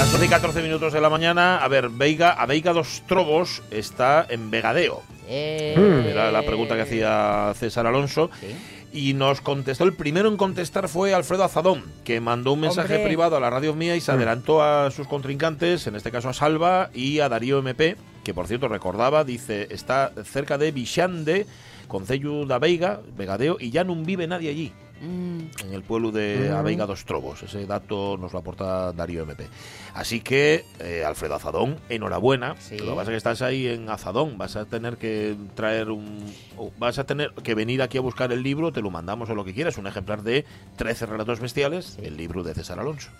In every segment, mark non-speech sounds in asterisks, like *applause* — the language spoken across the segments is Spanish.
Las 12 y 14 minutos de la mañana. A ver, Veiga, a Veiga dos Trobos está en Vegadeo. Era la pregunta que hacía César Alonso. Y nos contestó, el primero en contestar fue Alfredo Azadón, que mandó un mensaje Hombre. privado a la radio mía y se adelantó a sus contrincantes, en este caso a Salva y a Darío MP, que por cierto recordaba, dice, está cerca de Vixande, Concello da Veiga, Vegadeo, y ya no vive nadie allí en el pueblo de Mm. Aveiga dos Trobos. Ese dato nos lo aporta Darío MP. Así que, eh, Alfredo Azadón, enhorabuena. Lo que pasa es que estás ahí en Azadón. Vas a tener que traer un. Vas a tener que venir aquí a buscar el libro, te lo mandamos o lo que quieras. Un ejemplar de 13 relatos bestiales, el libro de César Alonso.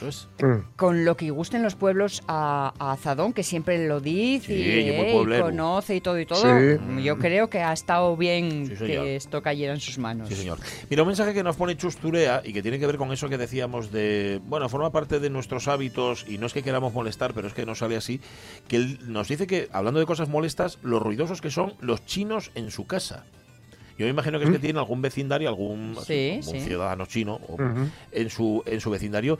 Eso es. Con lo que gusten los pueblos a, a Azadón, que siempre lo dice Sí, y, y eh, conoce y todo y todo. Sí. Yo creo que ha estado bien Sí, que esto cayera en sus manos. Sí, señor. Mira, un mensaje que nos pone Chusturea y que tiene que ver con eso que decíamos de, bueno, forma parte de nuestros hábitos y no es que queramos molestar, pero es que no sale así, que él nos dice que, hablando de cosas molestas, los ruidosos que son los chinos en su casa. Yo me imagino que es que tiene algún vecindario, algún, Sí, algún sí. ciudadano chino o en su en su vecindario.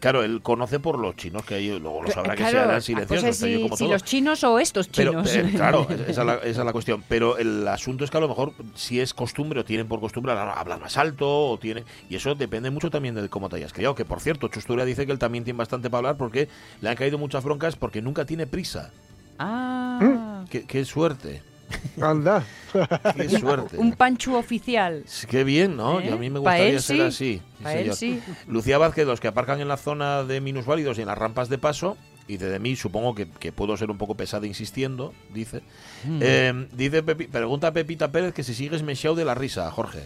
Claro, él conoce por los chinos que hay, luego lo sabrá que Claro, se harán ah, silenciosos, pues pero si, como si todo. los chinos o estos Pero, chinos. eh, *laughs* claro, esa es, la, esa es la cuestión. Pero el asunto es que a lo mejor si es costumbre o tienen por costumbre hablar, más alto o tienen y eso depende mucho también de cómo te hayas criado. Que por cierto, Chustura dice que él también tiene bastante para hablar porque le han caído muchas broncas porque nunca tiene prisa. Ah, Qué, qué suerte. Anda. Qué *laughs* suerte. un panchu oficial. Qué bien, ¿no? ¿Eh? Y a mí me gustaría él ser sí. así. Pa' él sí. Lucía Vázquez, los que aparcan en la zona de minusválidos y en las rampas de paso, y de mí supongo que, que puedo ser un poco pesada insistiendo, dice. Mm. Eh, dice Pepi- pregunta a Pepita Pérez que si sigues mechado de la risa, Jorge.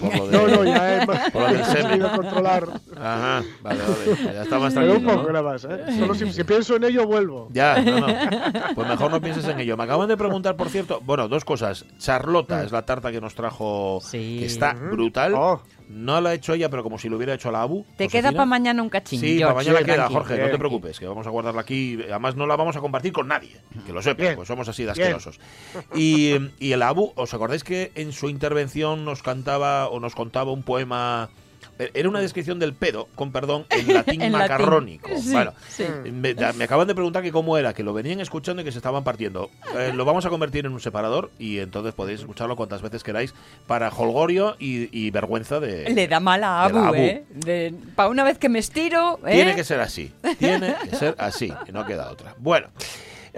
Por lo *laughs* de- No, no, ya he, por lo del semen. controlar. Ajá, vale, vale. Ya está más Pero un tranquilo. poco ¿no? nada más, ¿eh? Solo si, si pienso en ello, vuelvo. Ya, no, no. Pues mejor no pienses en ello. Me acaban de preguntar, por cierto, bueno, dos cosas. Mm. Charlota es la tarta que nos trajo, que está brutal. Oh. No la ha hecho ella, pero como si lo hubiera hecho la ABU. Te queda para mañana un cachín. Sí, para mañana queda, tranqui. Jorge, no te preocupes, que vamos a guardarla aquí. Además, no la vamos a compartir con nadie, que lo sepas, pues somos así de asquerosos. Y, y el Abu, ¿os acordáis que en su intervención nos cantaba o nos contaba un poema? Eh, Era una descripción del pedo, con perdón, en *laughs* latín En latín. macarrónico. Sí, bueno, sí. Me, da- me acaban de preguntar que cómo era, que lo venían escuchando y que se estaban partiendo. Eh, lo vamos a convertir en un separador y entonces podéis escucharlo cuantas veces queráis para holgorio y, y vergüenza de, Le da mala abu, abu. ¿eh? para una vez que me estiro, ¿eh? Tiene que ser así. Tiene que ser así. No queda otra. Bueno.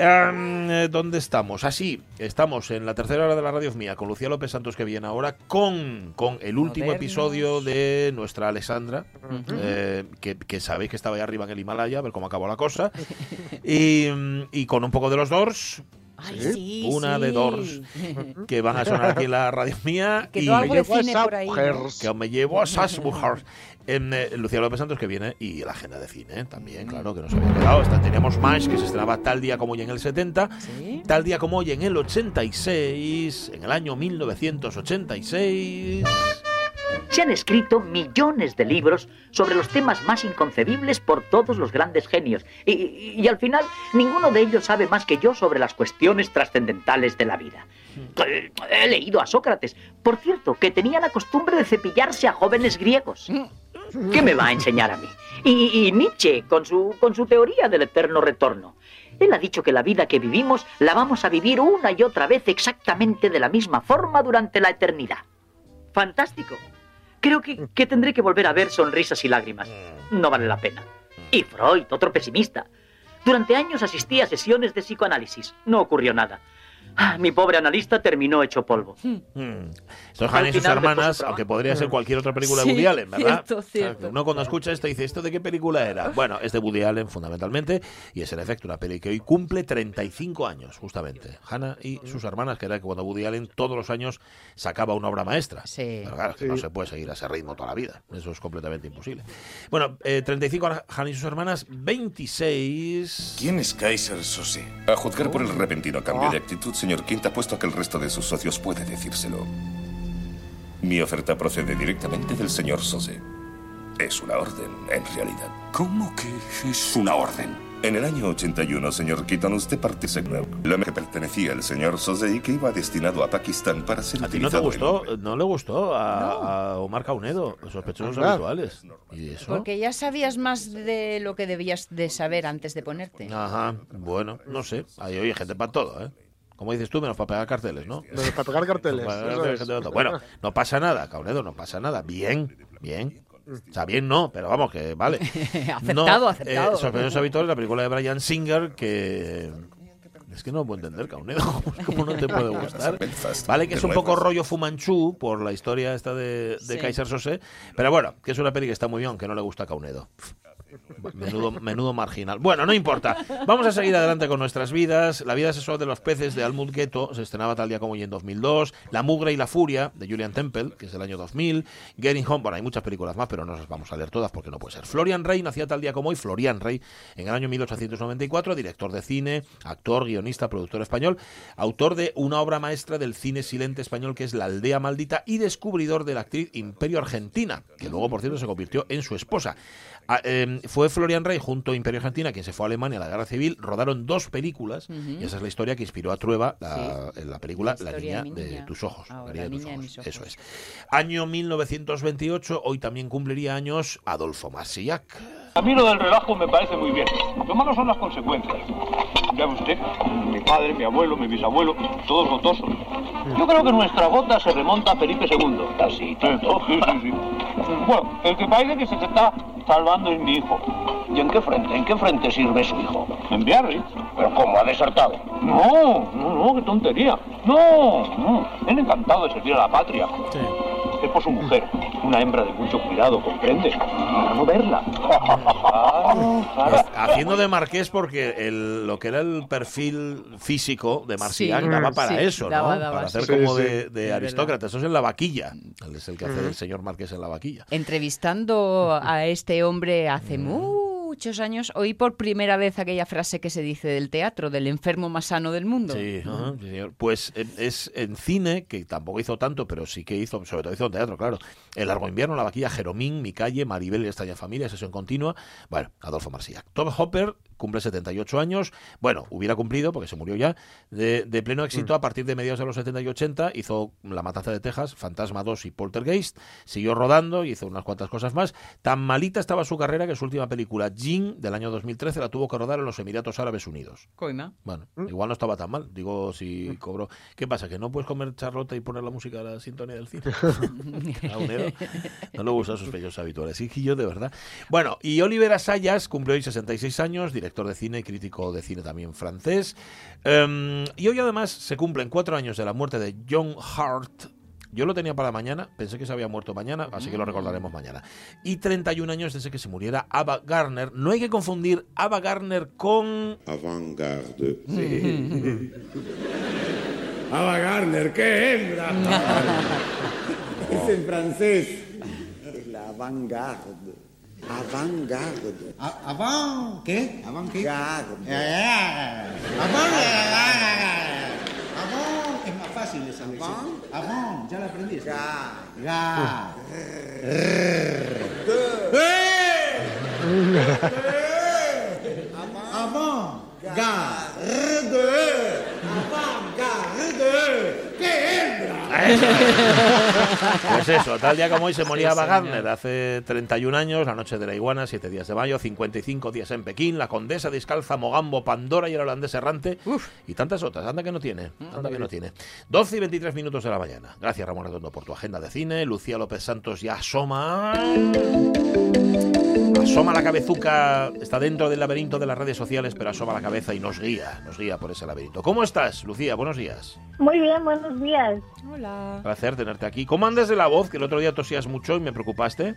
Eh, ¿Dónde estamos? Así, estamos en la tercera hora de la radio mía con Lucía López Santos que viene ahora con, con el último Modernos. episodio de nuestra Alessandra, eh, que, que sabéis que estaba ahí arriba en el Himalaya, a ver cómo acabó la cosa. *laughs* Y, y con un poco de los Doors. sí, una sí. de Doors *laughs* que van a sonar aquí en la radio mía. Quedó y algo de cine por que me llevo a esas mujeres. En, eh, Lucía López Santos que viene y la agenda de cine también, claro, que nos había quedado. Teníamos más que se estrenaba tal día como hoy en el 70, tal día como hoy en el 86, en el año 1986. Se han escrito millones de libros sobre los temas más inconcebibles por todos los grandes genios. Y, y- y al final, ninguno de ellos sabe más que yo sobre las cuestiones trascendentales de la vida. Eh, He leído a Sócrates, por cierto, que tenía la costumbre de cepillarse a jóvenes griegos. ¿Qué me va a enseñar a mí? Y, Nietzsche, con su, con su teoría del eterno retorno. Él ha dicho que la vida que vivimos la vamos a vivir una y otra vez exactamente de la misma forma durante la eternidad. Fantástico. Creo que, que tendré que volver a ver sonrisas y lágrimas. No vale la pena. Y Freud, otro pesimista. Durante años asistí a sesiones de psicoanálisis. No ocurrió nada. Ah, mi pobre analista terminó hecho polvo. Hmm. Esto es Al Hannah y sus hermanas, aunque podría ser cualquier otra película de Woody Allen, ¿verdad? cierto, O sea, cierto. Uno cuando escucha esto dice, ¿esto de qué película era? *laughs* Bueno, es de Woody Allen fundamentalmente y es en efecto una peli que hoy cumple 35 años, justamente. Hannah y sus hermanas, que era cuando Woody Allen todos los años sacaba una obra maestra. Sí. Pero claro, que no se puede seguir a ese ritmo toda la vida. Eso es completamente imposible. Bueno, eh, 35 Hannah y sus hermanas, 26... ¿Quién es Kaiser Sose? A juzgar por el repentino cambio Ah. de actitud, señor Quint, apuesto a que el resto de sus socios puede decírselo. Mi oferta procede directamente del señor Sose. Es una orden, en realidad. ¿Cómo que es una orden? En el año 81, señor Keaton, usted partió la que pertenecía al señor Sose y que iba destinado a Pakistán para ser ¿A ti no te utilizado en- gustó? ¿No le gustó a, a Omar Caunedo? Sospechosos Anda. habituales. ¿Y eso? Porque ya sabías más de lo que debías de saber antes de ponerte. Ajá, bueno, no sé. Hay oye, gente para todo, ¿eh? Como dices tú, menos para pegar carteles, ¿no? Pero Para pegar carteles. Bueno, no pasa nada, Caunedo, no pasa nada. Bien, bien. O sea, bien no, pero vamos, que vale. *laughs* Aceptado, no, aceptado. Eh, Sospechosos habituales, la película de Brian Singer, que... Es que no puedo entender, Caunedo. *laughs* ¿Cómo no te puede *laughs* gustar? Vale, que es un poco rollo Fumanchu por la historia esta de, de Sí. Kaiser Sose. Pero bueno, que es una peli que está muy bien, aunque no le gusta a Caunedo. Menudo, menudo marginal. Bueno, no importa. Vamos a seguir adelante con nuestras vidas. La vida sexual de los peces de Almut Ghetto se estrenaba tal día como hoy en 2002. La mugre y la furia de Julian Temple, que es del año 2000. Getting Home, bueno, hay muchas películas más, pero no las vamos a leer todas porque no puede ser. Florian Rey nacía tal día como hoy, Florian Rey, en el año 1894, director de cine, actor, guionista, productor español, autor de una obra maestra del cine silente español que es La aldea maldita y descubridor de la actriz Imperio Argentina, que luego, por cierto, se convirtió en su esposa. Ah, eh, fue Florian Rey junto a Imperio Argentina, quien se fue a Alemania a la Guerra Civil, rodaron dos películas y esa es la historia que inspiró a Trueba la, en la película La La, niña de de niña. tus ojos. Ah, La de tus niña de ojos. mis ojos. Eso es. Año 1928, hoy también cumpliría años Adolfo Marsillac. A mí lo del relajo me parece muy bien. Lo malo son las consecuencias. Ya ve usted, mi padre, mi abuelo, mi bisabuelo, todos gotosos. Yo creo que nuestra gota se remonta a Felipe II. Así, tanto. Sí, sí, sí. Bueno, el que parece que se te está salvando es mi hijo. ¿Y en qué frente? ¿En qué frente sirve su hijo? En. ¿Pero cómo? ¿Ha desertado? No, no, no, qué tontería. No, no. Él encantado de servir a la patria. Por su mujer, una hembra de mucho cuidado, ¿comprende? Para no verla. Haciendo de marqués porque el- lo que era el perfil físico de Marsillac Sí, daba para sí, eso, daba, ¿no? daba, para hacer sí. como Sí, de, de aristócrata. Eso es en la vaquilla. Él es el que hace el señor marqués en la vaquilla. Entrevistando a este hombre hace muchos años, oí por primera vez aquella frase que se dice del teatro, del enfermo más sano del mundo. Sí, señor. Pues eh, es en cine, que tampoco hizo tanto, pero sí que hizo, sobre todo hizo en teatro, claro. El Largo Invierno, La Vaquilla, Jeromín, Mi Calle, Maribel y Extraña Familia, Sesión Continua. Bueno, Adolfo Marsillac. Tom Hopper cumple 78 años. Bueno, hubiera cumplido, porque se murió ya, de, de pleno éxito a partir de mediados de los 70 y 80. Hizo La Matanza de Texas, Fantasma 2 y Poltergeist. Siguió rodando, hizo unas cuantas cosas más. Tan malita estaba su carrera que su última película, Jin, del año 2013, la tuvo que rodar en los Emiratos Árabes Unidos. Coima. Bueno, igual no estaba tan mal. Digo, si cobró. ¿Qué pasa? ¿Que no puedes comer charlota y poner la música a la sintonía del cine? *laughs* No le gustan sospechosos habituales. Sí, que yo de verdad. Bueno, y Oliver Asayas cumple hoy 66 años, director de cine y crítico de cine también francés. Em, y hoy además se cumplen cuatro años de la muerte de John Hart. Yo lo tenía para mañana, pensé que se había muerto mañana, así que lo recordaremos mañana. Y 31 años desde que se muriera Ava Gardner. No hay que confundir Ava Gardner con... Avant-garde. *laughs* Ava Gardner, qué hembra. *laughs* es en francés. Es la avant-garde. Avant-garde. ¿Avant qué? ¿Avant qué? Garde. Avant, avant es más fácil esa lección. Avant, ya la aprendí. esa. Ga. Avant, garde. Avant, garde. ¡Qué hembra! Pues eso, tal día como hoy se moría Ava Gardner, hace 31 años, la noche de la iguana, 7 días de mayo, 55 días en Pekín, la condesa descalza, Mogambo, Pandora y el holandés errante, y tantas otras, anda que no tiene, anda que no tiene. 12 y 23 minutos de la mañana. Gracias Ramón Redondo por tu agenda de cine, Lucía López Santos ya asoma... asoma la cabezuca, está dentro del laberinto de las redes sociales, pero asoma la cabeza y nos guía, nos guía por ese laberinto. ¿Cómo estás, Lucía? Buenos días. Muy bien, buenos días. Hola. Placer tenerte aquí. ¿Cómo andas de la voz? Que el otro día tosías mucho y me preocupaste.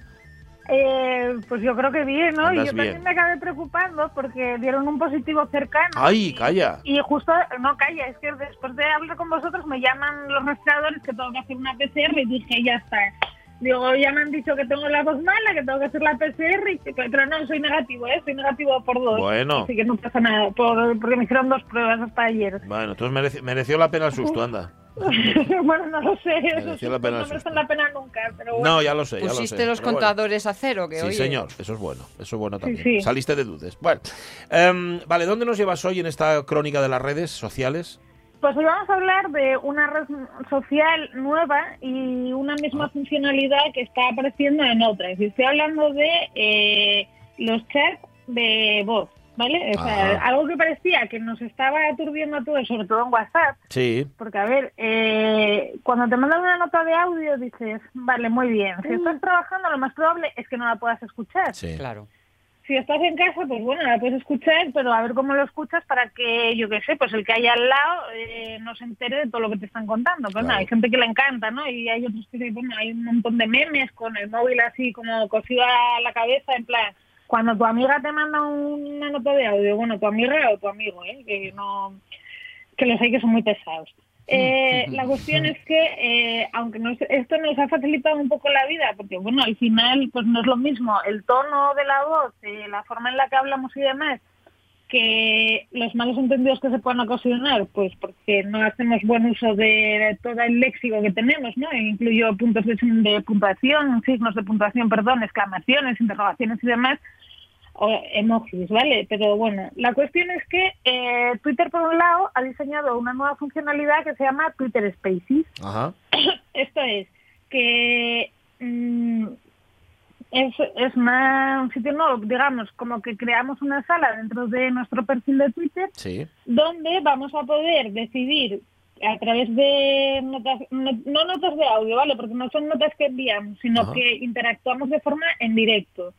Eh, pues yo creo que bien, ¿no? Y yo también me acabé preocupando porque dieron un positivo cercano. ¡Ay, calla! Y justo, no calla, es que después de hablar con vosotros me llaman los rastreadores que tengo que hacer una PCR y dije, ya está. Digo, ya me han dicho que tengo la voz mala, que tengo que hacer la PCR, y que- pero no, soy negativo, ¿eh? Soy negativo por dos. Bueno. Así que no pasa nada, por, porque me hicieron dos pruebas hasta ayer. Bueno, entonces mereció la pena el susto, anda. *laughs* bueno, no lo sé, Mereció la pena no susto. merecen la pena nunca, pero bueno. No, ya lo sé, ya lo sé. Pusiste los bueno. contadores a cero, que Sí, oye. señor, eso es bueno, eso es bueno también. sí. Saliste de dudas. Bueno, em, vale, ¿dónde nos llevas hoy en esta crónica de las redes sociales? Pues hoy vamos a hablar de una red social nueva y una misma funcionalidad que está apareciendo en otras. Y estoy hablando de eh, los chats de voz, ¿vale? O sea, algo que parecía que nos estaba aturdiendo a todos, sobre todo en WhatsApp. Sí. Porque, a ver, eh, cuando te mandan una nota de audio dices, vale, muy bien. Si estás trabajando, lo más probable es que no la puedas escuchar. Sí. Claro. Si estás en casa, pues bueno, la puedes escuchar, pero a ver cómo lo escuchas para que, yo qué sé, pues el que haya al lado eh, no se entere de todo lo que te están contando. Pues nada, hay gente que le encanta, ¿no? Y hay otros que, bueno, hay un montón de memes con el móvil así como cosido a la cabeza, en plan, cuando tu amiga te manda una nota de audio, bueno, tu amiga o tu amigo, ¿eh? Que no que los hay que son muy pesados. Eh, la cuestión es que, eh, aunque nos- esto nos ha facilitado un poco la vida, porque bueno, al final pues no es lo mismo el tono de la voz, eh, la forma en la que hablamos y demás, que los malos entendidos que se puedan ocasionar, pues porque no hacemos buen uso de todo el léxico que tenemos, ¿no? Incluyo puntos de, de puntuación, signos de puntuación, perdón, exclamaciones, interrogaciones y demás, emojis, ¿vale? Pero bueno, la cuestión es que eh, Twitter, por un lado, ha diseñado una nueva funcionalidad que se llama Twitter Spaces. Ajá. *coughs* Esto es que mm, es, es una- un sitio nuevo, digamos, como que creamos una sala dentro de nuestro perfil de Twitter Sí. donde vamos a poder decidir a través de notas, no, no notas de audio, ¿vale? Porque no son notas que enviamos, sino Ajá. que interactuamos de forma en directo.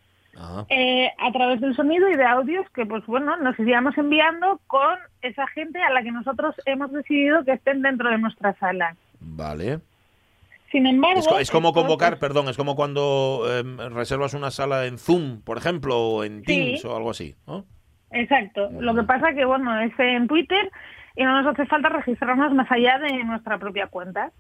Eh, a través del sonido y de audios que, pues bueno, nos iríamos enviando con esa gente a la que nosotros hemos decidido que estén dentro de nuestra sala. Vale. Sin embargo... Es, co- es como convocar, perdón, es como cuando em, reservas una sala en Zoom, por ejemplo, o en Sí. Teams o algo así, ¿no? Exacto. Lo que pasa que, bueno, es en Twitter y no nos hace falta registrarnos más allá de nuestra propia cuenta.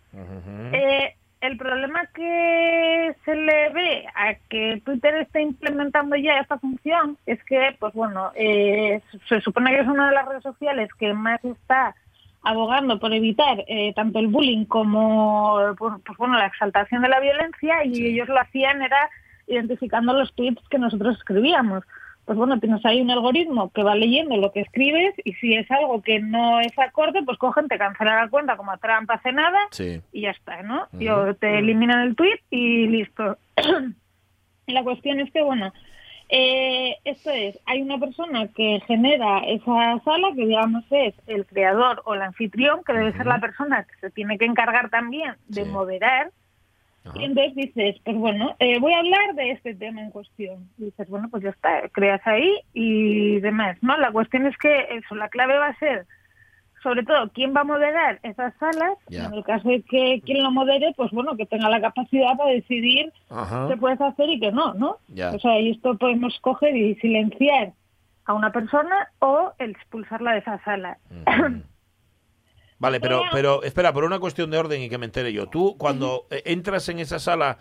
Eh, el problema que se le ve a que Twitter esté implementando ya esta función es que, pues bueno, eh, se supone que es una de las redes sociales que más está abogando por evitar eh, tanto el bullying como pues, pues, bueno la exaltación de la violencia y ellos lo hacían era identificando los tweets que nosotros escribíamos. Pues bueno, tienes ahí un algoritmo que va leyendo lo que escribes y si es algo que no es acorde, pues cogen, te cancelan la cuenta como a Trump hace nada Sí. y ya está, ¿no? O te eliminan el tweet y listo. *clears throat* La cuestión es que, bueno, eh, esto es, hay una persona que genera esa sala, que digamos es el creador o el anfitrión, que debe ser la persona que se tiene que encargar también de moderar. Y entonces dices, pues bueno, eh, voy a hablar de este tema en cuestión. Y dices, bueno, pues ya está, creas ahí y demás, ¿no? La cuestión es que eso, la clave va a ser sobre todo quién va a moderar esas salas, Ya. en el caso de que quien lo modere, pues bueno, que tenga la capacidad para decidir Ajá. qué puedes hacer y qué no, ¿no? O sea, y esto podemos coger y silenciar a una persona o expulsarla de esa sala. Vale, pero, Pero- espera, por una cuestión de orden y que me entere yo. Tú, cuando eh, entras en esa sala,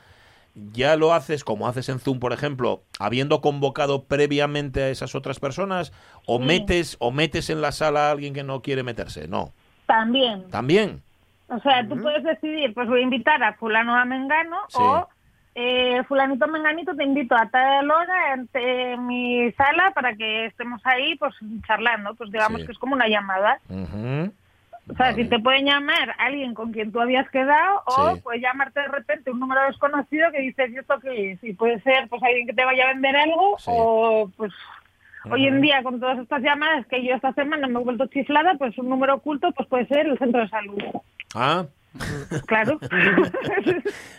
ya lo haces como haces en Zoom, por ejemplo, habiendo convocado previamente a esas otras personas, o Sí. metes, o metes en la sala a alguien que no quiere meterse. No. También. También. O sea, tú puedes decidir, pues voy a invitar a fulano a Mengano Sí. o eh, fulanito Menganito te invito a tal hora ante mi sala para que estemos ahí pues charlando, pues digamos Sí. que es como una llamada. Ujú. O sea, si te pueden llamar alguien con quien tú habías quedado o Sí. puede llamarte de repente un número desconocido que dices, ¿y esto qué es? Y puede ser pues alguien que te vaya a vender algo o pues hoy en día con todas estas llamadas que yo esta semana me he vuelto chiflada, pues un número oculto pues puede ser el centro de salud. Ah, Claro. *laughs*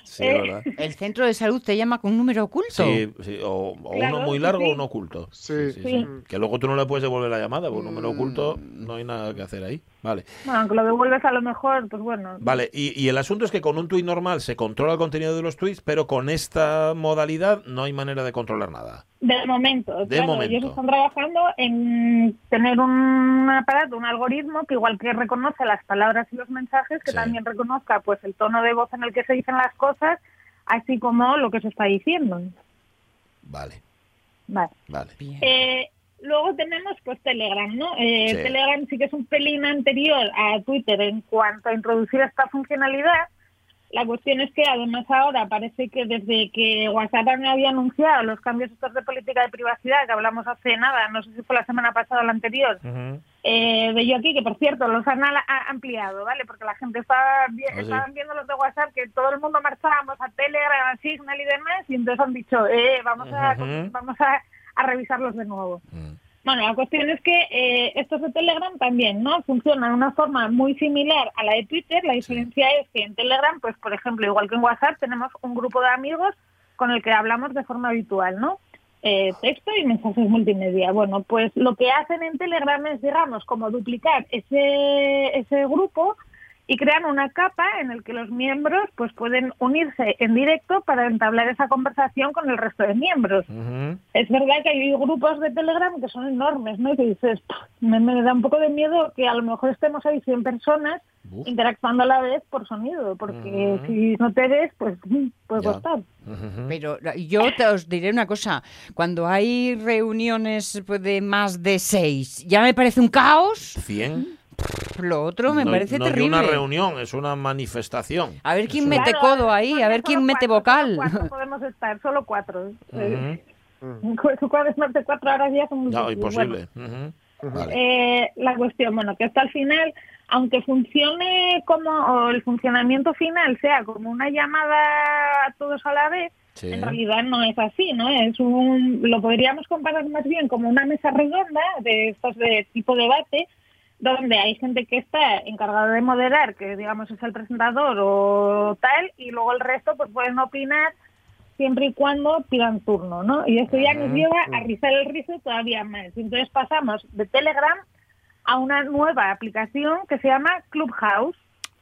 Sí, es *laughs* verdad. El centro de salud te llama con un número oculto. Sí, sí, o, o Claro, uno muy largo sí. o uno oculto. Sí. Sí. Que luego tú no le puedes devolver la llamada, porque un número Mm. oculto no hay nada que hacer ahí. Vale. Bueno, aunque lo devuelves a lo mejor, pues bueno. Vale, y, y el asunto es que con un tuit normal se controla el contenido de los tweets, pero con esta modalidad no hay manera de controlar nada. De momento, De claro, momento. ellos están trabajando en tener un aparato, un algoritmo que igual que reconoce las palabras y los mensajes, que Sí. también reconozca pues el tono de voz en el que se dicen las cosas, así como lo que se está diciendo. Vale, Vale. vale. Bien. Eh, luego tenemos pues Telegram, ¿no? Eh, Sí. Telegram sí que es un pelín anterior a Twitter en cuanto a introducir esta funcionalidad. La cuestión es que además ahora parece que desde que WhatsApp había anunciado los cambios estos de política de privacidad que hablamos hace nada, no sé si fue la semana pasada o la anterior, eh, de yo aquí, que por cierto los han ampliado, ¿vale? Porque la gente estaba vi- Ah, sí. viendo los de WhatsApp que todo el mundo marchábamos a Telegram, a Signal y demás, y entonces han dicho, eh, vamos a, vamos a, a revisarlos de nuevo. Mm. Bueno, la cuestión es que eh, estos de Telegram también, ¿no? Funcionan de una forma muy similar a la de Twitter. La diferencia es que en Telegram, pues por ejemplo, igual que en WhatsApp, tenemos un grupo de amigos con el que hablamos de forma habitual, ¿no? Eh, texto y mensajes multimedia. Bueno, pues lo que hacen en Telegram es, digamos, como duplicar ese, ese grupo y crean una capa en el que los miembros pues pueden unirse en directo para entablar esa conversación con el resto de miembros. Es verdad que hay grupos de Telegram que son enormes, ¿no? Y que dices, "Pff, me, me da un poco de miedo que a lo mejor estemos ahí 100 personas Uf. interactuando a la vez por sonido, porque si no te ves, pues puede Ya. costar. Pero yo te os diré una cosa, cuando hay reuniones pues, de más de seis, ya me parece un caos, ¿Cien? Lo otro me no, parece no es terrible. una reunión, es una manifestación. A ver quién Eso- mete Claro, codo ahí, a ver quién mete cuatro, vocal. Solo cuatro podemos estar, solo cuatro. Eh. Cuatro más de cuatro horas ya son muy No, imposible. Ujú. Vale. Eh, la cuestión, bueno, que hasta al final, aunque funcione como, o el funcionamiento final sea como una llamada a todos a la vez, Sí. en realidad no es así, ¿no? Es un, lo podríamos comparar más bien como una mesa redonda de estos de tipo debate, donde hay gente que está encargada de moderar, que digamos es el presentador o tal, y luego el resto pues pueden opinar siempre y cuando pidan turno, ¿no? Y esto ya nos lleva a rizar el rizo todavía más. Entonces pasamos de Telegram a una nueva aplicación que se llama Clubhouse.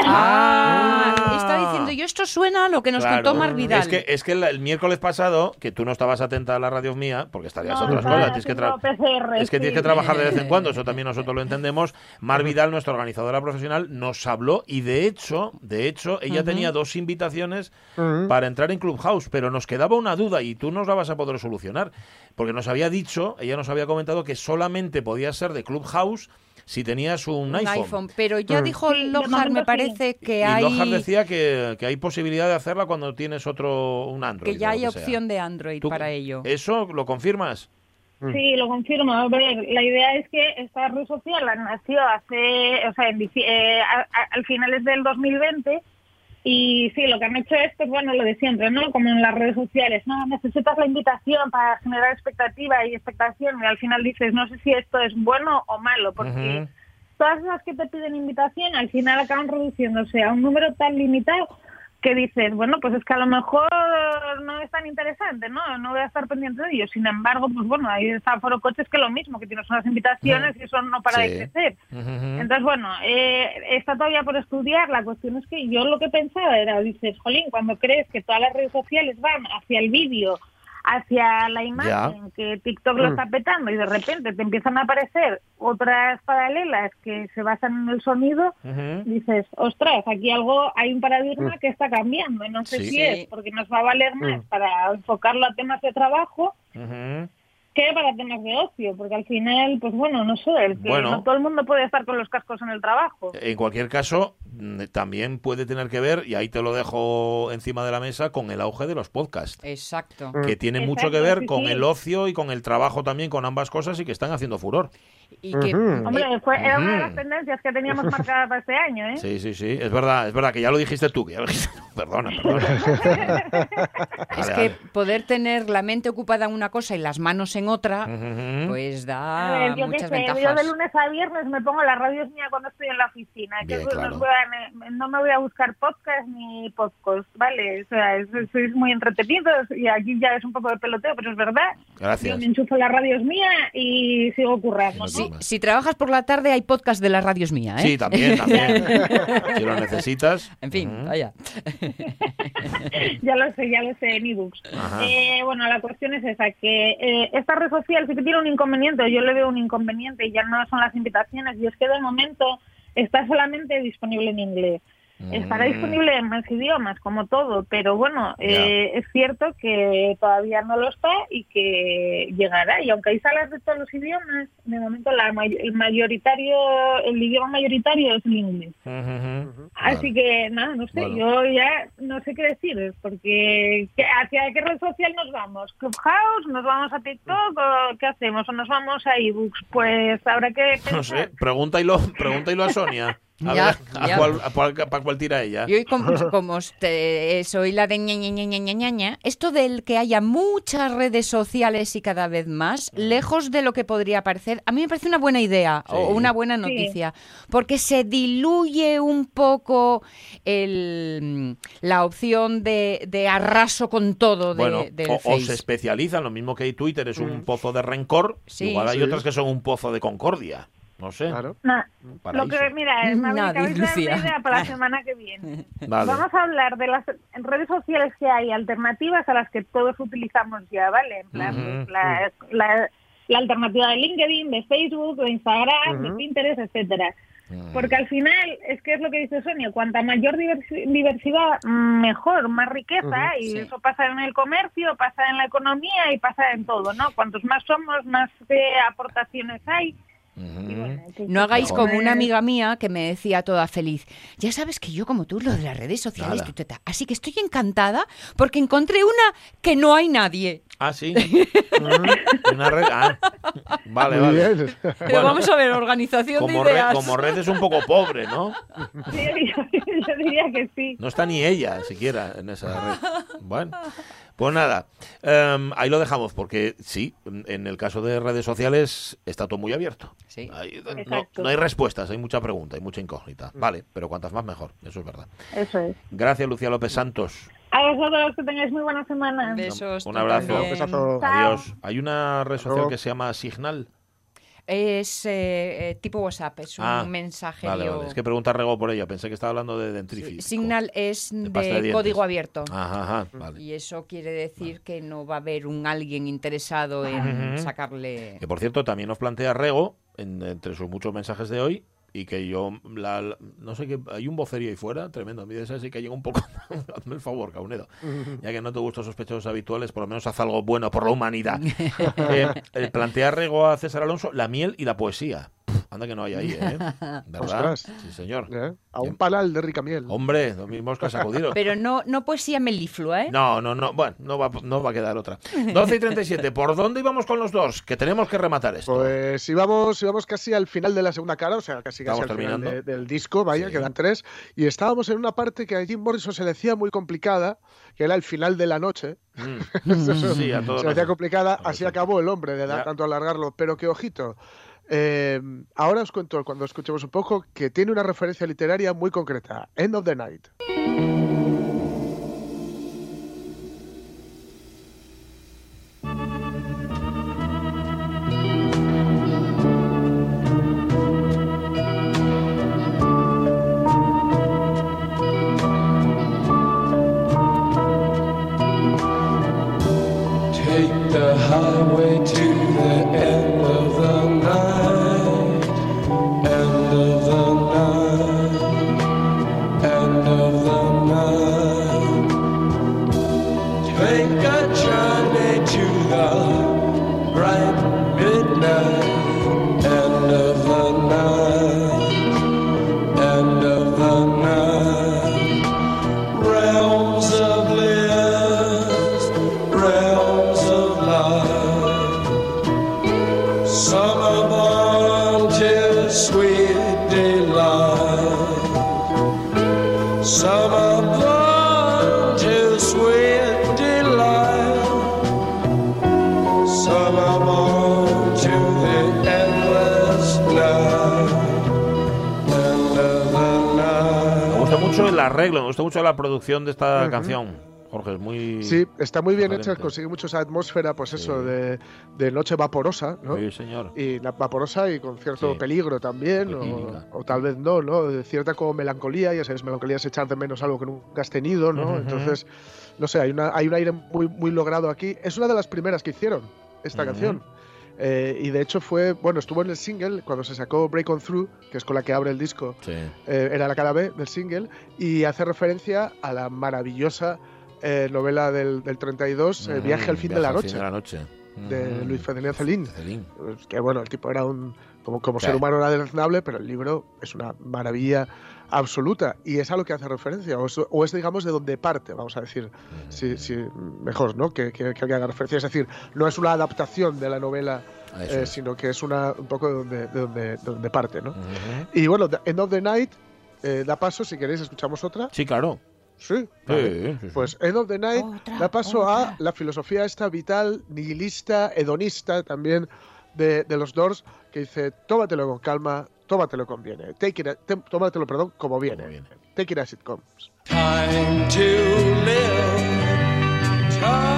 Ah, Ah. estaba diciendo yo, esto suena a lo que nos Claro. contó Mar Vidal. Es que, es que el, el miércoles pasado, que tú no estabas atenta a la radio mía, porque estarías No, otras cosas, tienes que, PCR, es que tienes que trabajar de vez en cuando, eso también nosotros lo entendemos. Mar Vidal, nuestra organizadora profesional, nos habló y de hecho, de hecho, ella tenía dos invitaciones para entrar en Clubhouse, pero nos quedaba una duda y tú nos la vas a poder solucionar, porque nos había dicho, ella nos había comentado que solamente podía ser de Clubhouse si tenías un, un iPhone. iPhone. Pero ya Mm. dijo momento me parece que y hay Lojar decía que, que hay posibilidad de hacerla cuando tienes otro, un Android. que ya hay sea. opción de Android ¿Tú- para ello. ¿Eso lo confirmas? Sí, lo confirmo. A ver, la idea es que esta red social nació hace, o sea, en eh, a- a- al finales del 2020 y sí, lo que han hecho es, pues bueno, lo de siempre, ¿no? Como en las redes sociales, no, necesitas la invitación para generar expectativa y expectación y al final dices, no sé si esto es bueno o malo, porque todas las que te piden invitación al final acaban reduciéndose a un número tan limitado que dices, bueno, pues es que a lo mejor no es tan interesante, ¿no? No voy a estar pendiente de ello. Sin embargo, pues bueno, ahí está Foro Coches que lo mismo, que tienes unas invitaciones y eso no para Sí. de crecer. Entonces, bueno, eh, está todavía por estudiar. La cuestión es que yo lo que pensaba era, dices, Jolín, cuando crees que todas las redes sociales van hacia el vídeo, hacia la imagen, que TikTok lo Mm. está petando y de repente te empiezan a aparecer otras paralelas que se basan en el sonido, dices, ostras, aquí algo, hay un paradigma que está cambiando. y No sé Sí. si es porque nos va a valer más Mm. para enfocarlo a temas de trabajo. Que para temas de ocio, porque al final, pues bueno, no sé, el que Bueno. no todo el mundo puede estar con los cascos en el trabajo. En cualquier caso, mm, también puede tener que ver, y ahí te lo dejo encima de la mesa, con el auge de los podcasts. Exacto. Que tiene Exacto, mucho que ver sí, con sí. el ocio y con el trabajo también, con ambas cosas y que están haciendo furor. Y que. Hombre, eh, fue, era una de las tendencias que teníamos marcadas para este año, ¿eh? Sí, sí, sí, es verdad, es verdad, que ya lo dijiste tú, que ya lo dijiste. *laughs* Perdona, perdona. *laughs* es que vale. poder tener la mente ocupada en una cosa y las manos en otra, pues da ver, yo muchas sé, yo ventajas. de lunes a viernes me pongo la radio es mía cuando estoy en la oficina. que voy a- no me voy a buscar podcast ni podcast, ¿vale? O sea, es- sois muy entretenidos y aquí ya es un poco de peloteo, pero es verdad. Gracias. Yo me enchufo la radio es mía y sigo currando. ¿no? Si, si trabajas por la tarde, hay podcast de la radio es mía, ¿eh? Sí, también, también. *laughs* si lo necesitas. En fin, vaya. ya lo sé, ya lo sé en ebooks. Eh, bueno, la cuestión es esa, que eh, esta red social sí que tiene un inconveniente, o yo le veo un inconveniente, y ya no son las invitaciones, y es que de momento está solamente disponible en inglés. Estará Mm. disponible en más idiomas, como todo, pero bueno, eh, es cierto que todavía no lo está y que llegará. Y aunque hay salas de todos los idiomas, de momento la may- el mayoritario, el idioma mayoritario es el inglés. Así que nada, no sé, Bueno. yo ya no sé qué deciros, porque ¿qué- ¿hacia qué red social nos vamos? ¿Clubhouse? ¿Nos vamos a TikTok? ¿O qué hacemos? ¿O nos vamos a ebooks? Pues habrá que No sé, pregúntalo, pregúntalo a Sonia. A Ya, ver, a cuál, a cuál- para cuál tira ella. Y hoy, como, *laughs* como este- soy la de ña, ña, ña, ña, ña, ña, ña, esto del que haya muchas redes sociales y cada vez más, lejos de lo que podría parecer, a mí me parece una buena idea o una buena noticia, porque se diluye un poco el, la opción de, de arraso con todo de, Bueno, del o, se especializan, lo mismo que Twitter es un pozo de rencor, Sí. igual hay Sí. otras que son un pozo de concordia. No sé. Claro. Paraíso. lo que, mira, es una Lucía. idea para la *laughs* semana que viene. Vale. Vamos a hablar de las redes sociales que hay alternativas a las que todos utilizamos ya, ¿vale? En plan, la, la- la alternativa de LinkedIn, de Facebook, de Instagram, de. Pinterest, etcétera. Mm. Porque al final, es que es lo que dice Sonia, cuanta mayor diversi- diversidad, mejor, más riqueza, y sí. eso pasa en el comercio, pasa en la economía y pasa en todo, ¿no? Cuantos más somos, más eh, aportaciones hay. Bueno, No hagáis como una amiga mía que me decía toda feliz. Ya sabes que yo como tú lo de las redes sociales, Nada. tu, tu, ta". así que estoy encantada porque encontré una que no hay nadie. Ah, sí. Una red. Ah. Vale, Muy vale. bien. Pero Bueno, vamos a ver, organización como de red, ideas. como red es un poco pobre, ¿no? Sí, *laughs* yo, diría que sí. No está ni ella siquiera en esa red. Bueno, pues nada, em, ahí lo dejamos porque sí, en el caso de redes sociales está todo muy abierto. Sí. Ahí, no, no hay respuestas, hay mucha pregunta, hay mucha incógnita. Vale, pero cuantas más mejor, eso es verdad. Eso es. Gracias, Lucía López Santos. A vosotros que tengáis muy buena semana. Besos. Un abrazo. también. Besazo. Adiós. Hay una red social que se llama Signal. Es eh, eh, tipo WhatsApp, es un Ah, mensaje. Vale, vale. Es que pregunta Rego por ella. Pensé que estaba hablando de dentrificio. Signal es De código abierto. Ajá, ajá, vale. Y eso quiere decir que no va a haber un alguien interesado en sacarle. Que por cierto, también nos plantea Rego, en- entre sus muchos mensajes de hoy, y que yo, la, la- no sé qué, hay un vocerío ahí fuera, tremendo. A mí de sí que llega un poco. *laughs* Hazme el favor, Caunedo. Ya que no te gustan sospechosos habituales, por lo menos haz algo bueno por la humanidad. *laughs* Eh, eh, plantea Rego a César Alonso la miel y la poesía. Anda que no hay ahí, ¿eh? *laughs* ¿Verdad? Ostras. Sí, señor. ¿Eh? A un panal de rica miel. Hombre, lo mismo que sacudido. *laughs* Pero no, no poesía meliflua, ¿eh? No, no, no. Bueno, no va, no va a quedar otra. 12 y 37. ¿Por dónde íbamos con los dos? Que tenemos que rematar esto. Pues íbamos, íbamos casi al final de la segunda cara, o sea, casi, casi al final terminando. de- del disco, vaya, Sí. quedan tres, y estábamos en una parte que a Jim Morrison se le decía muy complicada, que era el final de la noche. Mm. *laughs* Sí, a todos se le hacía complicada, así sí. acabó el hombre de dar Ya. tanto alargarlo, pero que ojito. Eh, ahora os cuento, cuando escuchemos un poco, que tiene una referencia literaria muy concreta, End of the Night. Arreglo, me gusta mucho la producción de esta canción. Jorge, es muy. Sí, está muy bien hecha, consigue mucho esa atmósfera, pues eso, de, de noche vaporosa, ¿no? Sí, señor. Y la vaporosa y con cierto Sí. peligro también, o, tal vez no, ¿no? De cierta como melancolía, ya sabes, melancolía es echar de menos algo que nunca has tenido, ¿no? Entonces, no sé, hay, una, hay un aire muy, muy logrado aquí. Es una de las primeras que hicieron, esta canción. Eh, y de hecho fue, bueno, estuvo en el single cuando se sacó Break On Through, que es con la que abre el disco, Sí. eh, era la cara B del single, y hace referencia a la maravillosa eh, novela del, del 32, eh, Ujú, Viaje al fin de Viaje la al noche, fin de la noche. de Ujú. Luis Ferdinand Celine. Celine. Pues Que bueno, el tipo era un. Como, como Sí. ser humano era deleznable, pero el libro es una maravilla absoluta. Y es a lo que hace referencia, o es, o es, digamos, de donde parte, vamos a decir. Sí, sí, mejor, ¿no? Que, que, que haga referencia. Es decir, no es una adaptación de la novela, Eso eh, sino que es una, un poco de donde, de donde, de donde parte, ¿no? Y bueno, The End of the Night eh, da paso, si queréis, escuchamos otra. Sí, claro. Sí, vale. Sí, sí, sí. Pues End of the Night Otra, da paso a la filosofía esta vital, nihilista, hedonista también de, de los Doors, que dice, tómatelo con calma, tómatelo con viene. Take it, a- te- tómatelo, perdón, como viene. viene. Take it as it comes. Time to live, time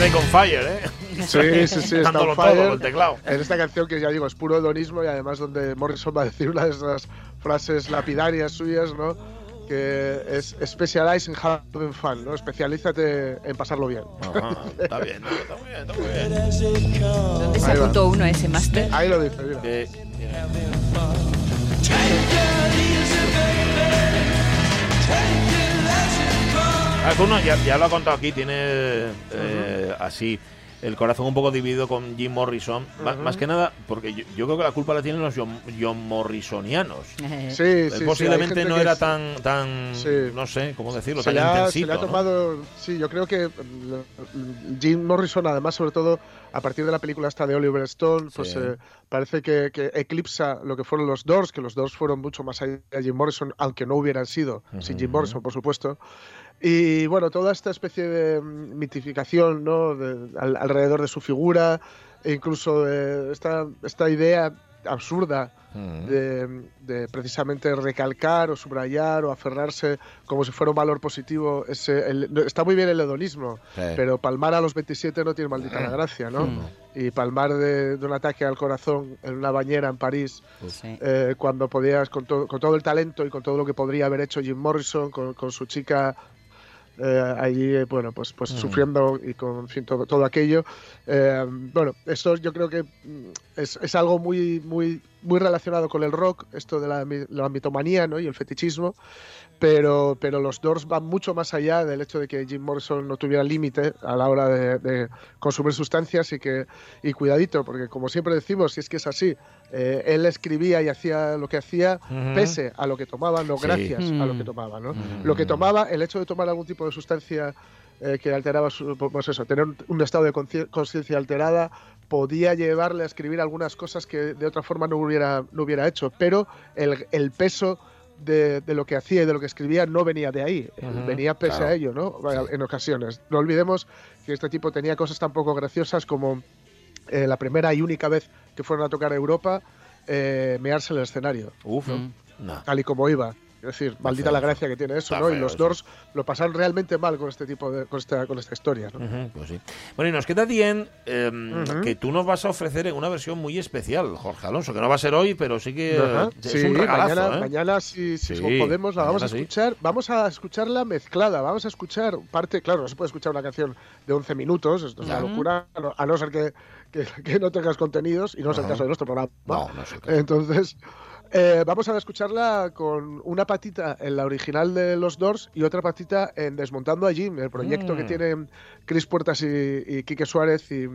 Camanzaré con Fire, ¿eh? Sí, sí, sí, está *laughs* on todo fire. con el teclado. En esta canción que ya digo es puro hedonismo y además donde Morrison va a decir una de esas frases lapidarias suyas, ¿no? Que es specialize in having fun, ¿no? Especialízate en pasarlo bien. Ajá, está bien, está muy bien, está muy bien. ¿Dónde se apuntó uno ese máster? Ahí lo dice, mira. Eh, Ah, uno ya, ya lo ha contado aquí, tiene eh, así el corazón un poco dividido con Jim Morrison. Ujú. Más que nada, porque yo, yo creo que la culpa la tienen los John, John Morrisonianos. *laughs* Sí, Él sí, posiblemente no era es- tan, tan Sí. no sé cómo decirlo, se tan le, ha, se intensito. le ha ¿no? tomado, sí, yo creo que mm, Jim Morrison, además, sobre todo a partir de la película esta de Oliver Stone, pues Sí. eh, parece que, que eclipsa lo que fueron los Doors, que los Doors fueron mucho más allá de Jim Morrison, aunque no hubieran sido sin Jim. Morrison, por supuesto. Y bueno, toda esta especie de mitificación ¿no? de- al- alrededor de su figura, e incluso de esta, esta idea absurda Mm. de, de precisamente recalcar o subrayar o aferrarse como si fuera un valor positivo. Ese, el- no, está muy bien el hedonismo, Sí. pero palmar a los 27 no tiene maldita la gracia, ¿no? Mm. Y palmar de, de un ataque al corazón en una bañera en París, Sí. eh, cuando podías, con, to- con todo el talento y con todo lo que podría haber hecho Jim Morrison, con, con su chica eh, allí, eh, bueno, pues, pues Mm. sufriendo y con en fin, todo, todo aquello. Eh, bueno, esto yo creo que mm, es, es algo muy, muy, muy relacionado con el rock, esto de la, la mitomanía ¿no? y el fetichismo, pero, pero los Doors van mucho más allá del hecho de que Jim Morrison no tuviera límite a la hora de, de consumir sustancias y que y cuidadito, porque como siempre decimos, si es que es así, eh, él escribía y hacía lo que hacía pese a lo que tomaba, no Sí. gracias a lo Mm. que tomaba, ¿no? Mm. Lo que tomaba, el hecho de tomar algún tipo de sustancia eh, que alteraba su, pues eso, tener un, estado de conciencia alterada podía llevarle a escribir algunas cosas que de otra forma no hubiera, no hubiera hecho, pero el, el peso de, de lo que hacía y de lo que escribía no venía de ahí, Ujú, venía pese claro. a ello, ¿no? En ocasiones. No olvidemos que este tipo tenía cosas tan poco graciosas como eh, la primera y única vez que fueron a tocar a Europa, eh, mearse en el escenario. Uf, ¿no? no. Tal y como iba. Es decir, maldita la gracia que tiene eso, Está ¿no? Y los. Doors lo pasaron realmente mal con este tipo de, con esta, con esta historia, ¿no? Pues sí. Bueno, y nos queda bien eh, Ujú. que tú nos vas a ofrecer en una versión muy especial, Jorge Alonso, que no va a ser hoy, pero sí que es sí, un regalazo. mañana, ¿eh? mañana si, si Sí, podemos la vamos a sí. escuchar, vamos a escucharla mezclada, vamos a escuchar parte, claro, no se puede escuchar una canción de 11 minutos, esto es una locura, a no, ser que, que- que no tengas contenidos, y no es el caso de nuestro programa. No, no es el caso. Entonces, eh, vamos a escucharla con una patita en la original de los Doors y otra patita en Desmontando a Jim, el proyecto que Mm. Chris Puertas y, y Quique Suárez y,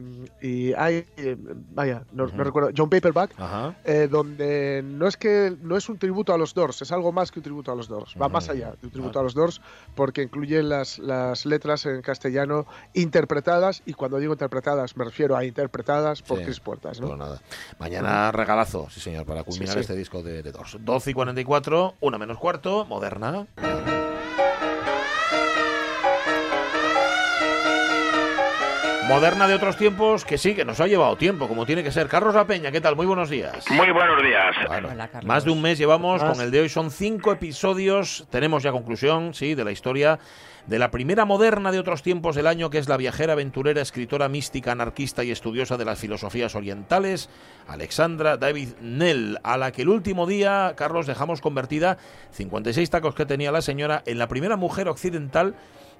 y ay, eh, vaya, no, no Ujú. recuerdo, John Paperback, Ajá. eh, donde no es que no es un tributo a los Doors, es algo más que un tributo a los Doors, va Ujú. más allá de un tributo a los Doors porque incluye las, las letras en castellano interpretadas y cuando digo interpretadas me refiero a interpretadas por Sí. Chris Puertas, ¿no? Pues nada. Mañana regalazo, sí señor, para culminar sí. este disco de, de Doors. 12 y 44, una menos cuarto, moderna. Moderna de otros tiempos que sí, que nos ha llevado tiempo, como tiene que ser. Carlos La Peña, ¿qué tal? Muy buenos días. Muy buenos días. Bueno, Hola, más de un mes llevamos con el de hoy. Son cinco episodios. Tenemos ya conclusión, sí, de la historia de la primera moderna de otros tiempos del año, que es la viajera, aventurera, escritora mística, anarquista y estudiosa de las filosofías orientales, Alexandra David Nell, a la que el último día, Carlos, dejamos convertida, 56 tacos que tenía la señora, en la primera mujer occidental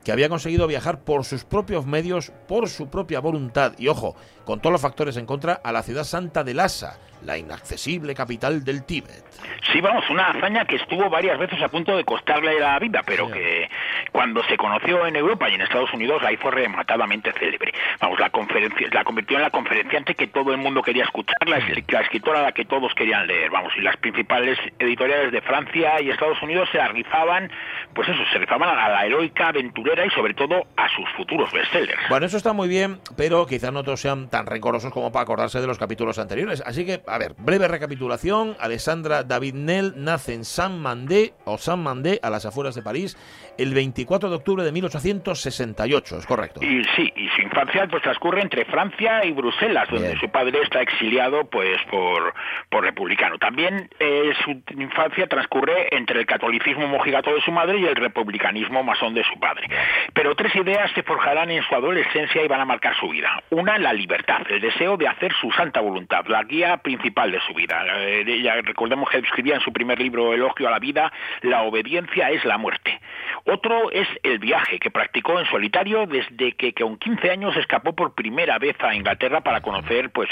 que había conseguido viajar por sus propios medios, por su propia voluntad, y ojo, con todos los factores en contra, a la ciudad santa de Lhasa, la inaccesible capital del Tíbet. Sí, vamos, una hazaña que estuvo varias veces a punto de costarle la vida, pero que cuando se conoció en Europa y en Estados Unidos la hizo rematadamente célebre. Vamos, la conferencia, la convirtió en la conferenciante que todo el mundo quería escuchar, la, la escritora a la que todos querían leer, vamos, y las principales editoriales de Francia y Estados Unidos se la rifaban, pues eso, se rifaban a la heroica aventurera y sobre todo a sus futuros bestsellers. Bueno, eso está muy bien, pero quizás no todos sean tan rencorosos como para acordarse de los capítulos anteriores. Así que, a ver, breve recapitulación. Alessandra David Nell nace en Saint-Mandé, o Saint-Mandé, a las afueras de París, el 24 de octubre de 1868, es correcto. Y sí, y su infancia pues transcurre entre Francia y Bruselas, donde Bien. su padre está exiliado pues por, por republicano. También eh, su infancia transcurre entre el catolicismo mojigato de su madre y el republicanismo masón de su padre. Pero tres ideas se forjarán en su adolescencia y van a marcar su vida. Una, la libertad, el deseo de hacer su santa voluntad, la guía principal de su vida. Eh, recordemos que escribía en su primer libro Elogio a la vida, la obediencia es la muerte. Otro es el viaje que practicó en solitario desde que con 15 años escapó por primera vez a Inglaterra para conocer pues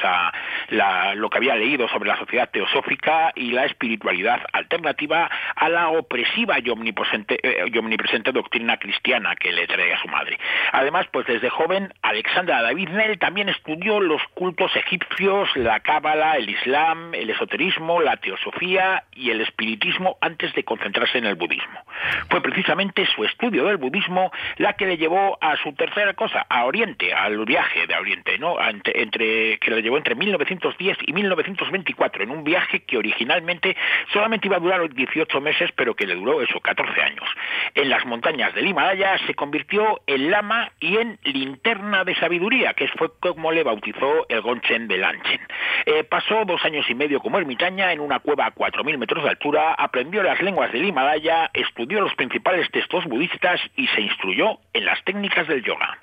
lo que había leído sobre la sociedad teosófica y la espiritualidad alternativa a la opresiva y omnipresente, eh, y omnipresente doctrina cristiana que le traía su madre. Además, pues desde joven, Alexandra David Nell también estudió los cultos egipcios, la cábala, el islam, el esoterismo, la teosofía y el espiritismo antes de concentrarse en el budismo. Fue precisamente su estudio del budismo la que le llevó a su tercera cosa, a Oriente, al viaje de Oriente, ¿no? Entre- que le llevó entre 1910 y 1924 en un viaje que originalmente solamente iba a durar 18 meses, pero que le duró eso, 14 años. En las montañas del Himalaya se convirtió en lama y en linterna de sabiduría, que fue como le bautizó el Gonchen de Lanchen. Eh, pasó dos años y medio como ermitaña en una cueva a 4.000 metros de altura, aprendió las lenguas del Himalaya, estudió los principales textos budistas y se instruyó en las técnicas del yoga.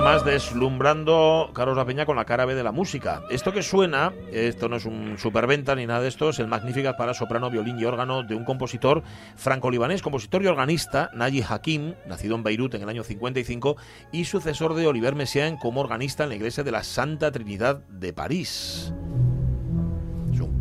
Más deslumbrando Carlos La Peña con la cara B de la música. Esto que suena, esto no es un superventa ni nada de esto, es el Magnífica para soprano, violín y órgano de un compositor franco-libanés, compositor y organista, Naji Hakim, nacido en Beirut en el año 55 y sucesor de Oliver Messiaen como organista en la iglesia de la Santa Trinidad de París.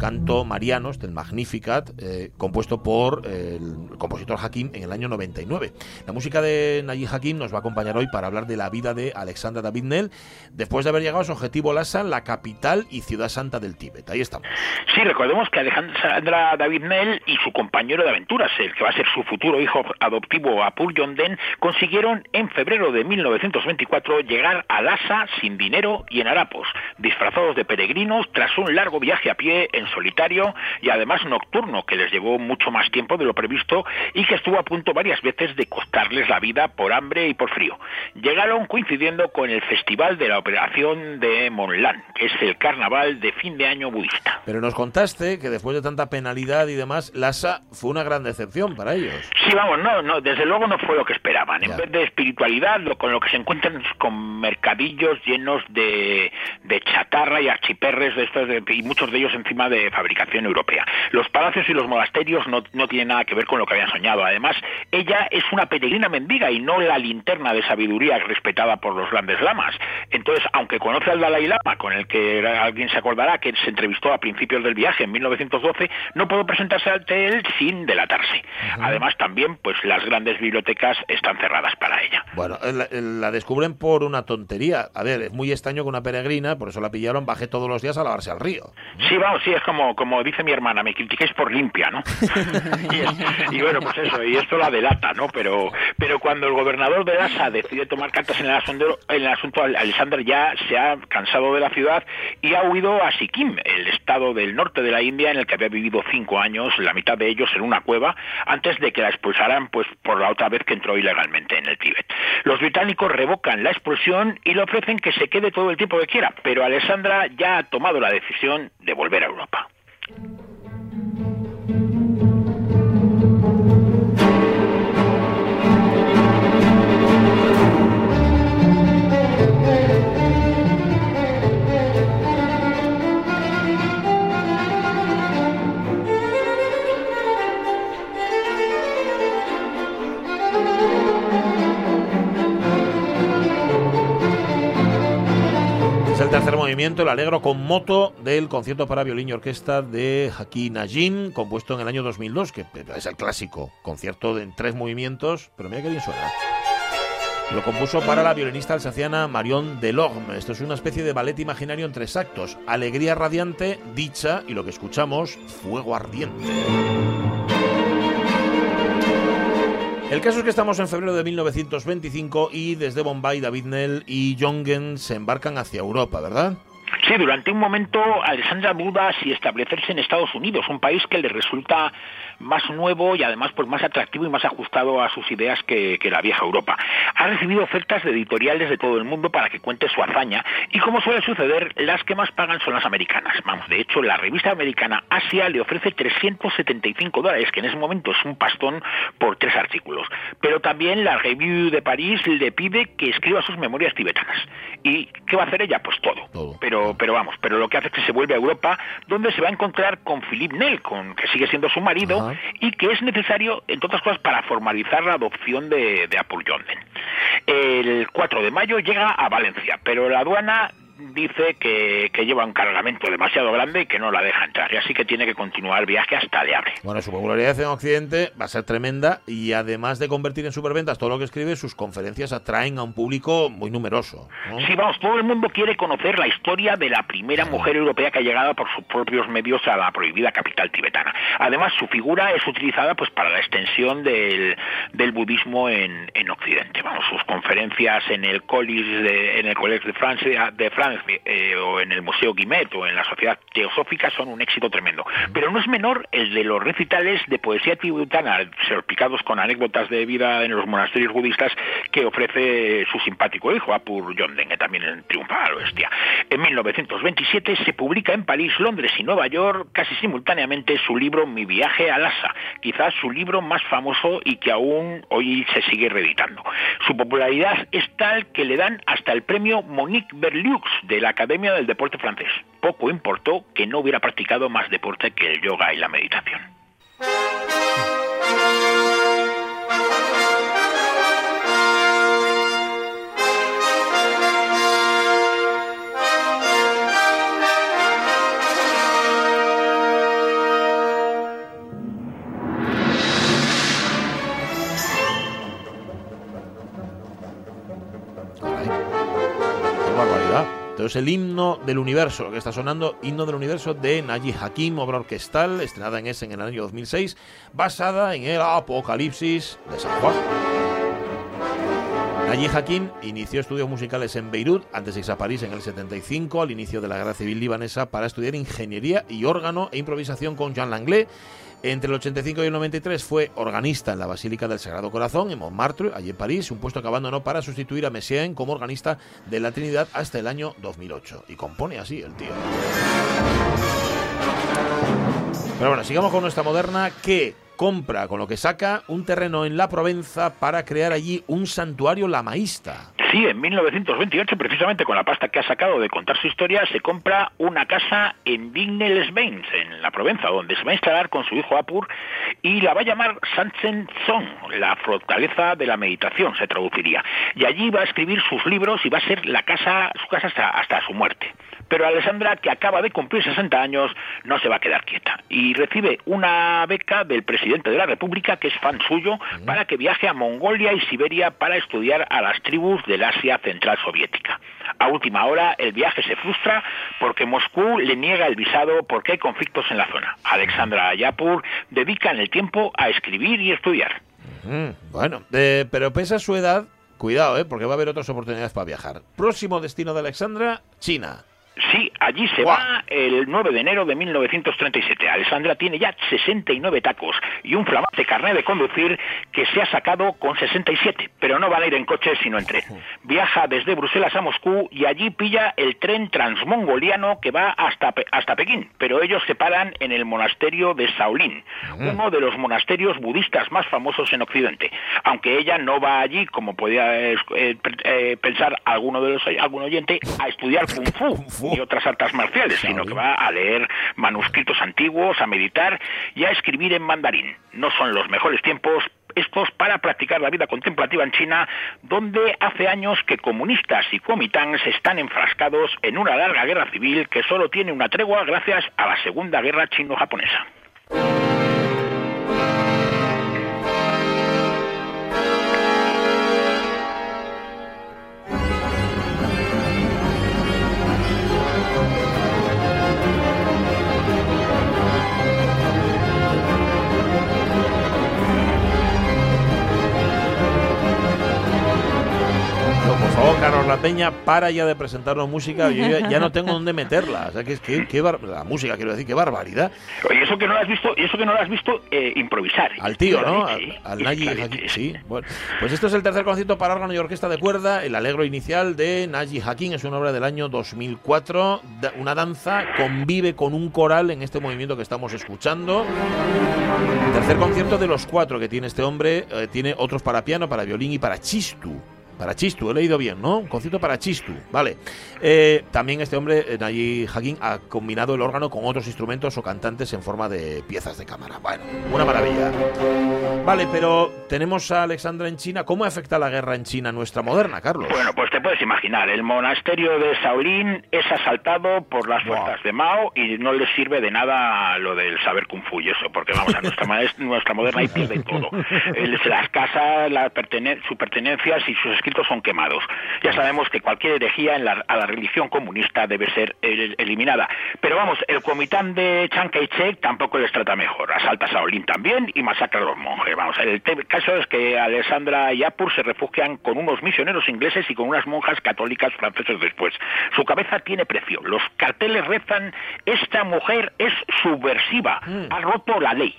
Canto mariano, este el Magnificat, eh, compuesto por el compositor Hakim en el año 99. La música de Nayi Hakim nos va a acompañar hoy para hablar de la vida de Alexandra David Nel, después de haber llegado a su objetivo Lhasa, la capital y ciudad santa del Tíbet. Ahí estamos. Sí, recordemos que Alexandra David Nel y su compañero de aventuras, el que va a ser su futuro hijo adoptivo Apur Yonden, consiguieron en febrero de 1924 llegar a Lhasa sin dinero y en harapos, disfrazados de peregrinos tras un largo viaje a pie en solitario y además nocturno que les llevó mucho más tiempo de lo previsto y que estuvo a punto varias veces de costarles la vida por hambre y por frío. Llegaron coincidiendo con el festival de la operación de Monlan, que es el carnaval de fin de año budista. Pero nos contaste que después de tanta penalidad y demás, Lhasa fue una gran decepción para ellos. Sí, vamos, no, no, desde luego no fue lo que esperaban. En vez de espiritualidad, lo, con lo que se encuentran es con mercadillos llenos de, de chatarra y archiperres de estos de- y muchos de ellos encima de fabricación europea. Los palacios y los monasterios no, no tienen nada que ver con lo que habían soñado. Además, ella es una peregrina mendiga y no la linterna de sabiduría respetada por los grandes lamas. Entonces, aunque conoce al Dalai Lama, con el que alguien se acordará que se entrevistó a principios del viaje en 1912, no pudo presentarse ante él sin delatarse. Además, también, pues las grandes bibliotecas están cerradas para ella. Bueno, eh, la, eh, la descubren por una tontería. A ver, es muy extraño que una peregrina, por eso la pillaron, baje todos los días a lavarse al río. Sí, vamos, sí, es como, como dice mi hermana, me criticáis por limpia, ¿no? *laughs* y, y bueno, pues eso, y esto la delata, ¿no? Pero, pero cuando el gobernador de Lhasa decide tomar cartas en el asunto, en el asunto, Alexander ya se ha cansado de la ciudad y ha huido a Sikkim, el estado del norte de la India en el que había vivido cinco años, la mitad de ellos en una cueva, antes de que la expulsaran, pues por la otra vez que entró ilegalmente en el Tíbet. Los británicos revocan la expulsión y le ofrecen que se quede todo el tiempo que quiera, pero Alexandra ya ha tomado la decisión de volver a Europa. Thank you. Movimiento, el alegro con moto del concierto para violín y orquesta de Haki Najin, compuesto en el año 2002, que es el clásico concierto en tres movimientos, pero mira qué bien suena. Lo compuso para la violinista alsaciana Marion Delorme. Esto es una especie de ballet imaginario en tres actos. Alegría radiante, dicha y lo que escuchamos, fuego ardiente. El caso es que estamos en febrero de 1925 y desde Bombay David Nell y Jongen se embarcan hacia Europa, ¿verdad? Sí, durante un momento Alexandra duda si establecerse en Estados Unidos, un país que le resulta más nuevo y además pues más atractivo y más ajustado a sus ideas que, que la vieja Europa. Ha recibido ofertas de editoriales de todo el mundo para que cuente su hazaña y como suele suceder, las que más pagan son las americanas. Vamos, de hecho, la revista americana Asia le ofrece 375 dólares, que en ese momento es un pastón por tres artículos. Pero también la Revue de París le pide que escriba sus memorias tibetanas. ¿Y qué va a hacer ella? Pues todo. Pero, pero vamos, pero lo que hace es que se vuelve a Europa, donde se va a encontrar con Philippe Nel, con, que sigue siendo su marido, y que es necesario, entre otras cosas, para formalizar la adopción de, de Apur Yonden. El 4 de mayo llega a Valencia, pero la aduana dice que, que lleva un cargamento demasiado grande y que no la deja entrar, y así que tiene que continuar el viaje hasta Le Havre. Bueno, su popularidad en Occidente va a ser tremenda y además de convertir en superventas todo lo que escribe, sus conferencias atraen a un público muy numeroso. ¿no? Sí, vamos, todo el mundo quiere conocer la historia de la primera mujer europea que ha llegado por sus propios medios a la prohibida capital tibetana. Además, su figura es utilizada pues para la extensión del, del budismo en, en Occidente. Vamos, sus conferencias en el College de, en el College de Francia, de Francia eh, o en el Museo Guimet o en la Sociedad Teosófica son un éxito tremendo. Pero no es menor el de los recitales de poesía tibetana, salpicados con anécdotas de vida en los monasterios budistas que ofrece su simpático hijo, Apur Yonden, que también triunfa al bestia. En 1927 se publica en París, Londres y Nueva York casi simultáneamente su libro Mi viaje a Lhasa, quizás su libro más famoso y que aún hoy se sigue reeditando. Su popularidad es tal que le dan hasta el premio Monique Berlioz de la Academia del Deporte francés. Poco importó que no hubiera practicado más deporte que el yoga y la meditación. Es el himno del universo, que está sonando, himno del universo de Naji Hakim, obra orquestal, estrenada en Essen en el año 2006, basada en el Apocalipsis de San Juan. Naji Hakim inició estudios musicales en Beirut antes de irse a París en el 75, al inicio de la guerra civil libanesa, para estudiar ingeniería y órgano e improvisación con Jean Langlais. Entre el 85 y el 93 fue organista en la Basílica del Sagrado Corazón, en Montmartre, allí en París, un puesto que abandonó para sustituir a Messiaen como organista de la Trinidad hasta el año 2008. Y compone así el tío. Pero bueno, sigamos con nuestra moderna que compra con lo que saca un terreno en la Provenza para crear allí un santuario lamaísta. Sí, en 1928, precisamente con la pasta que ha sacado de contar su historia, se compra una casa en Vigne-les-Bains, en la Provenza, donde se va a instalar con su hijo Apur y la va a llamar Sanchen-Son, la fortaleza de la meditación, se traduciría. Y allí va a escribir sus libros y va a ser la casa, su casa hasta, hasta su muerte. Pero Alessandra, que acaba de cumplir 60 años, no se va a quedar quieta y recibe una beca del presidente de la República, que es fan suyo, para que viaje a Mongolia y Siberia para estudiar a las tribus del Asia Central Soviética. A última hora, el viaje se frustra porque Moscú le niega el visado porque hay conflictos en la zona. Alexandra Yapur dedica en el tiempo a escribir y estudiar. Bueno, eh, pero pese a su edad, cuidado, eh, porque va a haber otras oportunidades para viajar. Próximo destino de Alexandra, China. Sí, allí se va el 9 de enero de 1937. Alessandra tiene ya 69 tacos y un flamante carnet de conducir que se ha sacado con 67, pero no van a ir en coche sino en tren. Viaja desde Bruselas a Moscú y allí pilla el tren transmongoliano que va hasta, Pe- hasta Pekín, pero ellos se paran en el monasterio de Shaolin, uno de los monasterios budistas más famosos en Occidente, aunque ella no va allí, como podía eh, eh, pensar alguno de los algún oyente, a estudiar kung fu otras artes marciales, sino que va a leer manuscritos antiguos, a meditar y a escribir en mandarín. No son los mejores tiempos estos para practicar la vida contemplativa en China, donde hace años que comunistas y kuomintangs están enfrascados en una larga guerra civil que solo tiene una tregua gracias a la Segunda Guerra Chino-Japonesa. Carlos La Peña, para ya de presentarnos música. Yo ya, ya no *laughs* tengo dónde meterla. O sea, que es que, bar- la música, quiero decir, qué barbaridad. Y eso que no lo has visto, eso que no lo has visto eh, improvisar. Al tío, ¿no? Al, al y Nayi la Hakim, leche. sí. Bueno, pues esto es el tercer concierto para órgano y orquesta de cuerda, el alegro inicial de Naji Hakim, es una obra del año 2004, da- una danza convive con un coral en este movimiento que estamos escuchando. Tercer concierto de los cuatro que tiene este hombre, eh, tiene otros para piano, para violín y para chistu. Para Chistu, he leído bien, ¿no? Un concierto para Chistu, vale. Eh, también este hombre, eh, Nayi Hakim, ha combinado el órgano con otros instrumentos o cantantes en forma de piezas de cámara. Bueno, una maravilla. Vale, pero tenemos a Alexandra en China. ¿Cómo afecta la guerra en China nuestra moderna, Carlos? Bueno, pues te puedes imaginar, el monasterio de Shaolin es asaltado por las fuerzas de Mao y no les sirve de nada lo del saber kung fu y eso, porque vamos, a nuestra, moderna y pierde todo. *laughs* Las casas, la pertene- sus pertenencias y sus escritos son quemados. Ya sabemos que cualquier herejía en la- a la religión comunista debe ser el- eliminada. Pero vamos, el comitán de Chiang Kai-shek tampoco les trata mejor. Asalta a Shaolin también y masacra a los monjes. Vamos, el caso es que Alessandra y Apur se refugian con unos misioneros ingleses y con unas monjas católicas francesas después. Su cabeza tiene precio. Los carteles rezan, esta mujer es subversiva, ha roto la ley.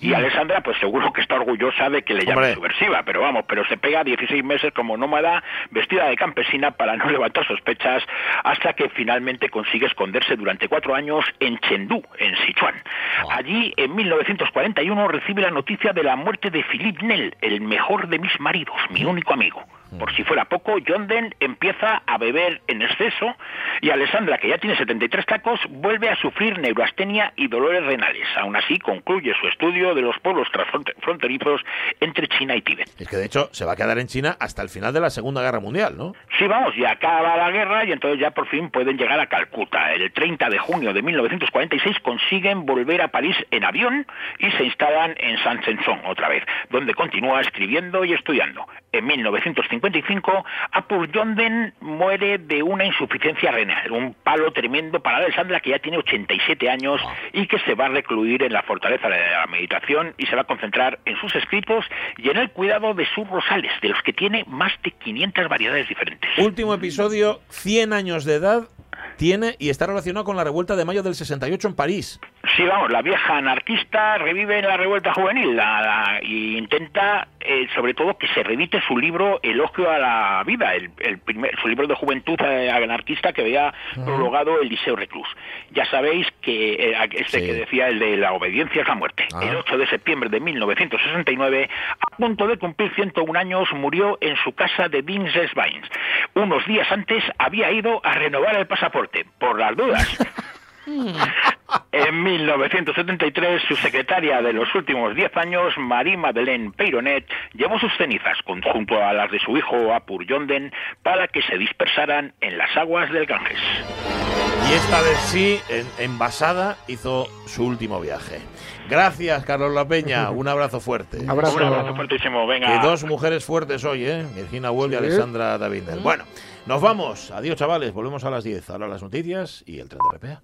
Y Alessandra, pues seguro que está orgullosa de que le llamen Hombre. subversiva, pero vamos, pero se pega 16 meses como nómada, vestida de campesina para no *laughs* levantar sospechas, hasta que finalmente consigue esconderse durante cuatro años en Chengdu, en Sichuan. Allí, en 1941, recibe la noticia de la muerte de Philippe Nel, el mejor de mis maridos, mi único amigo. Por si fuera poco, Jonden empieza a beber en exceso y Alessandra, que ya tiene 73 tacos, vuelve a sufrir neuroastenia y dolores renales. Aún así, concluye su estudio de los pueblos transfronte- fronterizos entre China y Tíbet. Es que de hecho se va a quedar en China hasta el final de la Segunda Guerra Mundial, ¿no? Sí, vamos, ya acaba la guerra y entonces ya por fin pueden llegar a Calcuta. El 30 de junio de 1946 consiguen volver a París en avión y se instalan en Saint-Saëns otra vez, donde continúa escribiendo y estudiando. En 1950 1955, Apur Jonden muere de una insuficiencia renal, un palo tremendo para Alessandra que ya tiene 87 años y que se va a recluir en la fortaleza de la meditación y se va a concentrar en sus escritos y en el cuidado de sus rosales, de los que tiene más de 500 variedades diferentes. Último episodio, 100 años de edad tiene y está relacionado con la revuelta de mayo del 68 en París. Sí, vamos, la vieja anarquista revive en la revuelta juvenil la- la- y intenta, eh, sobre todo, que se revite su libro Elogio a la vida, el, el primer, su libro de juventud eh, anarquista que había prologado el Liceo Reclus. Ya sabéis que eh, este que decía el de la obediencia es la muerte. El 8 de septiembre de 1969, a punto de cumplir 101 años, murió en su casa de Dinsesbains. Unos días antes había ido a renovar el pasaporte, por las dudas. *laughs* En 1973, su secretaria de los últimos 10 años, Marie-Madeleine Peyronet, llevó sus cenizas con- junto a las de su hijo Apur Yonden para que se dispersaran en las aguas del Ganges. Y esta vez sí, en- envasada, hizo su último viaje. Gracias, Carlos La Peña. *laughs* Un abrazo fuerte. Un abrazo fuertísimo, venga. Que dos mujeres fuertes hoy, ¿eh? Virginia Woolf y Sí. Alessandra David. Bueno, nos vamos. Adiós, chavales. Volvemos a las 10. Ahora las noticias y el tren de RPA.